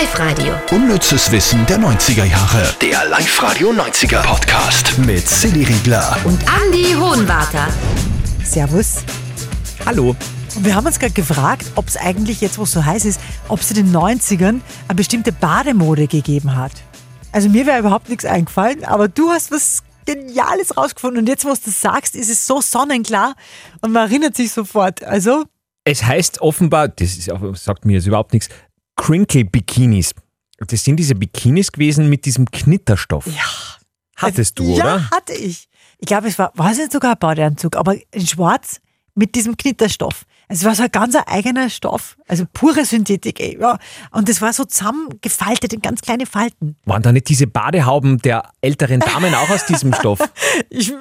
Live-Radio. Unnützes Wissen der 90er Jahre. Der Live-Radio 90er Podcast mit Silly Riegler. Und Andy Hohenwarter. Servus. Hallo. Und wir haben uns gerade gefragt, ob es eigentlich jetzt, wo es so heiß ist, ob es in den 90ern eine bestimmte Bademode gegeben hat. Also mir wäre überhaupt nichts eingefallen, aber du hast was Geniales rausgefunden und jetzt, wo du das sagst, ist es so sonnenklar und man erinnert sich sofort. Also, Es heißt offenbar, das ist, auch- sagt mir jetzt überhaupt nichts, Crinkle Bikinis. Das sind diese Bikinis gewesen mit diesem Knitterstoff. ja. Hattest du, ja, oder? hatte ich. Ich glaube, es war, war es nicht sogar ein Badeanzug, aber in schwarz mit diesem Knitterstoff. Es war so ein ganz eigener Stoff, also pure Synthetik, ey, ja. Und das war so zusammengefaltet in ganz kleine Falten. Waren da nicht diese Badehauben der älteren Damen auch aus diesem Stoff? Ich,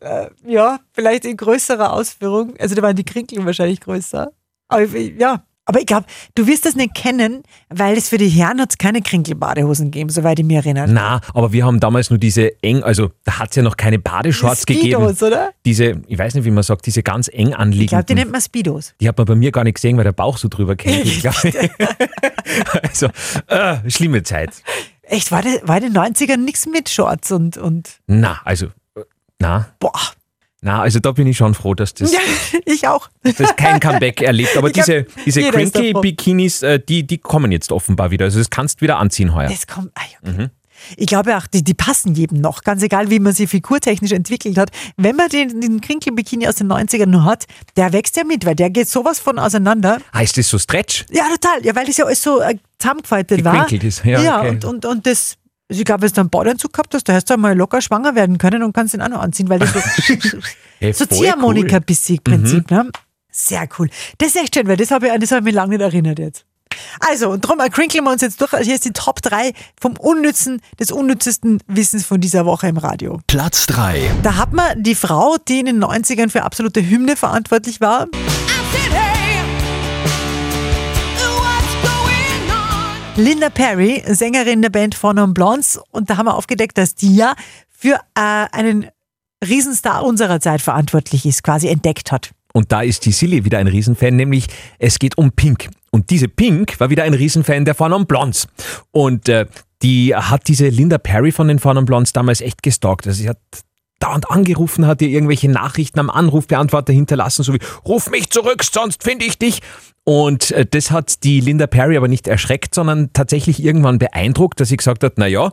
äh, ja, vielleicht in größerer Ausführung. Also da waren die Krinkeln wahrscheinlich größer. Aber ja. Aber ich glaube, du wirst das nicht kennen, weil es für die Herren hat keine Krinkelbadehosen gegeben, soweit ich mich erinnere. Na, aber wir haben damals nur diese eng, also da hat es ja noch keine Badeshorts gegeben. Speedos, oder? Diese, ich weiß nicht, wie man sagt, diese ganz eng Ich glaube, die anliegenden. nennt man Speedos. Die hat man bei mir gar nicht gesehen, weil der Bauch so drüber kämpft. also, äh, schlimme Zeit. Echt, war, der, war in den 90ern nichts mit Shorts und, und Na, also, äh, na, boah. Na, also da bin ich schon froh, dass das Ja, ich auch. das kein Comeback erlebt. Aber Ich glaub, diese, diese jeder ist davon. Crinkly-Bikinis, äh, die, die kommen jetzt offenbar wieder. Also das kannst du wieder anziehen heuer. Das kommt. Ah, ja, okay. Ich glaube auch, die, die passen jedem noch, ganz egal, wie man sie figurtechnisch entwickelt hat. Wenn man den, den Krinkelbikini aus den 90ern noch hat, der wächst ja mit, weil der geht sowas von auseinander. Heißt das so Stretch? Ja, total. Ja, weil das ja alles so äh, zusammengefaltet war. Ist, ja, okay. und, und, und das. Also ich glaube, wenn du einen Badeanzug gehabt hast, da hast du einmal locker schwanger werden können und kannst den auch noch anziehen, weil das so, Hey, so voll ziehharmonika cool. Prinzip, ne? Sehr cool. Das ist echt schön, weil das habe ich, das hab ich mich lange nicht erinnert jetzt. Also, und darum äh, crinkeln wir uns jetzt durch. Hier ist die Top 3 vom unnützen, des unnützesten Wissens von dieser Woche im Radio. Platz 3. Da hat man die Frau, die in den 90ern für absolute Hymne verantwortlich war. Linda Perry, Sängerin der Band Four Non Blondes. Und da haben wir aufgedeckt, dass die ja für äh, einen Riesenstar unserer Zeit verantwortlich ist, quasi entdeckt hat. Und da ist die Silly wieder ein Riesenfan, nämlich es geht um Pink. Und diese Pink war wieder ein Riesenfan der Four Non Blondes. Und äh, die hat diese Linda Perry von den Four Non Blondes damals echt gestalkt. Also sie hat dauernd angerufen, hat ihr irgendwelche Nachrichten am Anrufbeantworter hinterlassen, so wie Ruf mich zurück, sonst finde ich dich. Und äh, das hat die Linda Perry aber nicht erschreckt, sondern tatsächlich irgendwann beeindruckt, dass sie gesagt hat, na ja,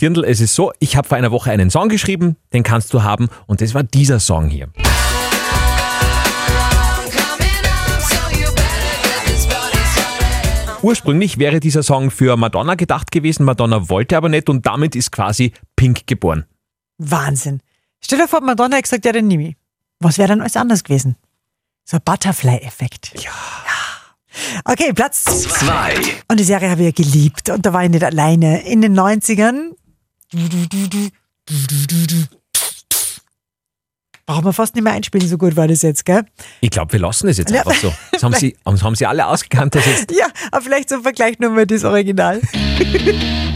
Dirndl, es ist so, ich habe vor einer Woche einen Song geschrieben, den kannst du haben und das war dieser Song hier. Ursprünglich wäre dieser Song für Madonna gedacht gewesen, Madonna wollte aber nicht und damit ist quasi Pink geboren. Wahnsinn. Stell dir vor, Madonna hat gesagt, ja, den nehme ich. Was wäre dann alles anders gewesen? So ein Butterfly-Effekt. Ja. Okay, Platz 2. Und die Serie habe ich ja geliebt und da war ich nicht alleine. In den 90ern. Brauchen wir fast nicht mehr einspielen, so gut war das jetzt, gell? Ich glaube, wir lassen es jetzt Ja. einfach so. Das haben sie, das haben sie alle ausgekannt, dass jetzt Ja, aber vielleicht zum Vergleich nur mal das Original.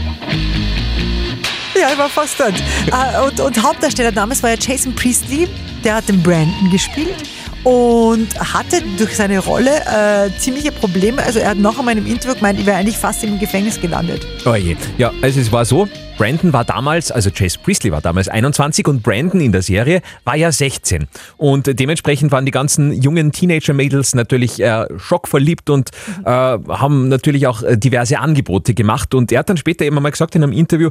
ja, ich war fast dort. Äh, und, und Hauptdarsteller damals war ja Jason Priestley, der hat den Brandon gespielt und hatte durch seine Rolle äh, ziemliche Probleme. Also er hat noch einmal in einem Interview gemeint, ich wäre eigentlich fast im Gefängnis gelandet. Oh je. Ja, also es war so, Brandon war damals, also Chase Priestley war damals 21 und Brandon in der Serie war ja 16. Und dementsprechend waren die ganzen jungen Teenager-Mädels natürlich äh, schockverliebt und äh, haben natürlich auch äh, diverse Angebote gemacht. Und er hat dann später immer mal gesagt in einem Interview,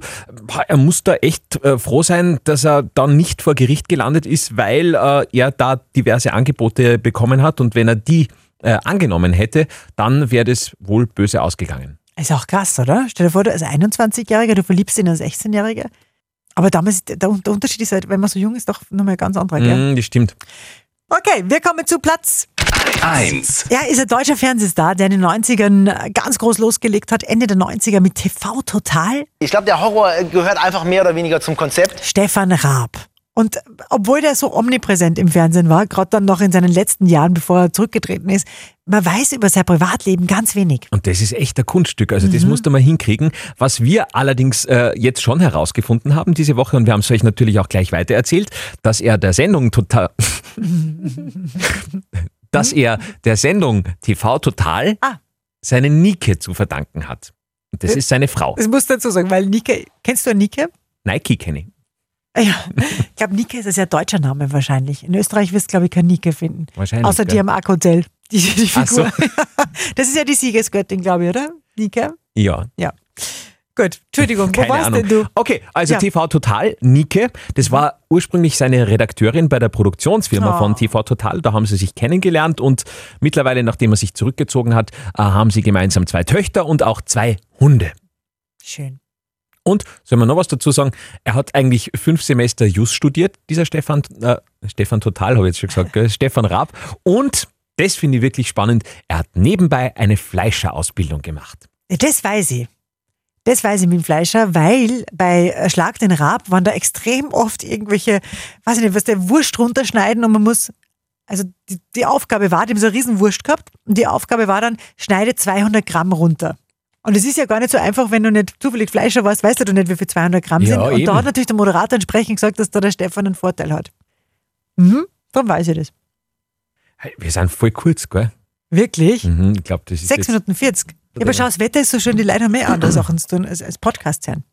er muss da echt äh, froh sein, dass er dann nicht vor Gericht gelandet ist, weil äh, er da diverse Angebote bekommen hat. Und wenn er die äh, angenommen hätte, dann wäre das wohl böse ausgegangen. Ist auch krass, oder? Stell dir vor, du als 21-Jähriger, du verliebst dich in eine 16-Jährige. Aber damals, der, der Unterschied ist halt, wenn man so jung ist, doch nochmal ein ganz anderer, gell? Mm, das stimmt. Okay, wir kommen zu Platz 1. Er ist ein deutscher Fernsehstar, der in den 90ern ganz groß losgelegt hat, Ende der 90er mit TV Total. Ich glaube, der Horror gehört einfach mehr oder weniger zum Konzept. Stefan Raab. Und obwohl der so omnipräsent im Fernsehen war, gerade dann noch in seinen letzten Jahren, bevor er zurückgetreten ist, man weiß über sein Privatleben ganz wenig. Und das ist echt ein Kunststück. Also das musst du mal hinkriegen. Was wir allerdings äh, jetzt schon herausgefunden haben diese Woche, und wir haben es euch natürlich auch gleich weitererzählt, dass er der Sendung total... dass er der Sendung TV Total Ah. seine Nike zu verdanken hat. Und das ist seine Frau. Das musst du dazu sagen, weil Nike, kennst du Nike? Nike kenne ich. Ah Ja, ich glaube, Nike ist ein sehr deutscher Name wahrscheinlich. In Österreich wirst du, glaube ich, kein Nike finden. Wahrscheinlich, Außer die am Ark-Hotel. Die, die Ach so. Figur. Das ist ja die Siegesgöttin, glaube ich, oder? Nike? Ja. Ja. Gut, Entschuldigung, wo Keine warst Ahnung. denn du? Okay, also Ja. TV Total, Nike, das war ursprünglich seine Redakteurin bei der Produktionsfirma Oh. von TV Total. Da haben sie sich kennengelernt und mittlerweile, nachdem er sich zurückgezogen hat, äh, haben sie gemeinsam zwei Töchter und auch zwei Hunde. Schön. Und soll man noch was dazu sagen? Er hat eigentlich fünf Semester Jus studiert, dieser Stefan, äh, Stefan Total, habe ich jetzt schon gesagt, gell? Stefan Raab. Und das finde ich wirklich spannend. Er hat nebenbei eine Fleischerausbildung gemacht. Das weiß ich. Das weiß ich mit dem Fleischer, weil bei Schlag den Rab waren da extrem oft irgendwelche, weiß ich nicht, was der Wurst runterschneiden und man muss, also die, die Aufgabe war, die haben so eine riesen Wurst gehabt und die Aufgabe war dann, schneide 200 Gramm runter. Und es ist ja gar nicht so einfach, wenn du nicht zufällig Fleischer warst, weißt du nicht, wie viel 200 Gramm Ja, sind. Und eben. da hat natürlich der Moderator entsprechend gesagt, dass da der Stefan einen Vorteil hat. Mhm, darum weiß ich das. Hey, Wir sind voll kurz, gell? Wirklich? Mhm, ich glaube, das ist 6 jetzt, Minuten 40. Ja, aber schau, das Wetter ist so schön, die Leute haben mehr andere Sachen zu tun als, als Podcast hören.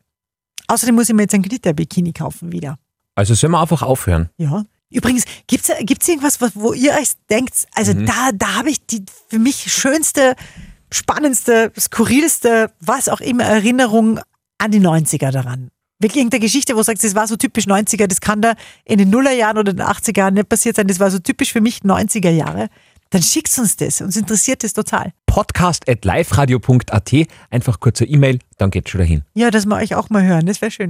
Außerdem muss ich mir jetzt ein Glitter-Bikini kaufen wieder. Also sollen wir einfach aufhören? Ja. Übrigens, gibt's gibt's irgendwas, was- wo ihr euch denkt, also Mhm. da, da habe ich die für mich schönste, spannendste, skurrilste, was auch immer Erinnerung an die 90er daran? Wirklich irgendeine Geschichte, wo du sagst, das war so typisch 90er, das kann da in den Nullerjahren oder den 80er Jahren nicht passiert sein, das war so typisch für mich 90er Jahre. Dann schickt uns das, uns interessiert das total. Podcast at liveradio.at, einfach kurze E-Mail, dann geht's schon dahin. Ja, dass wir euch auch mal hören, das wäre schön.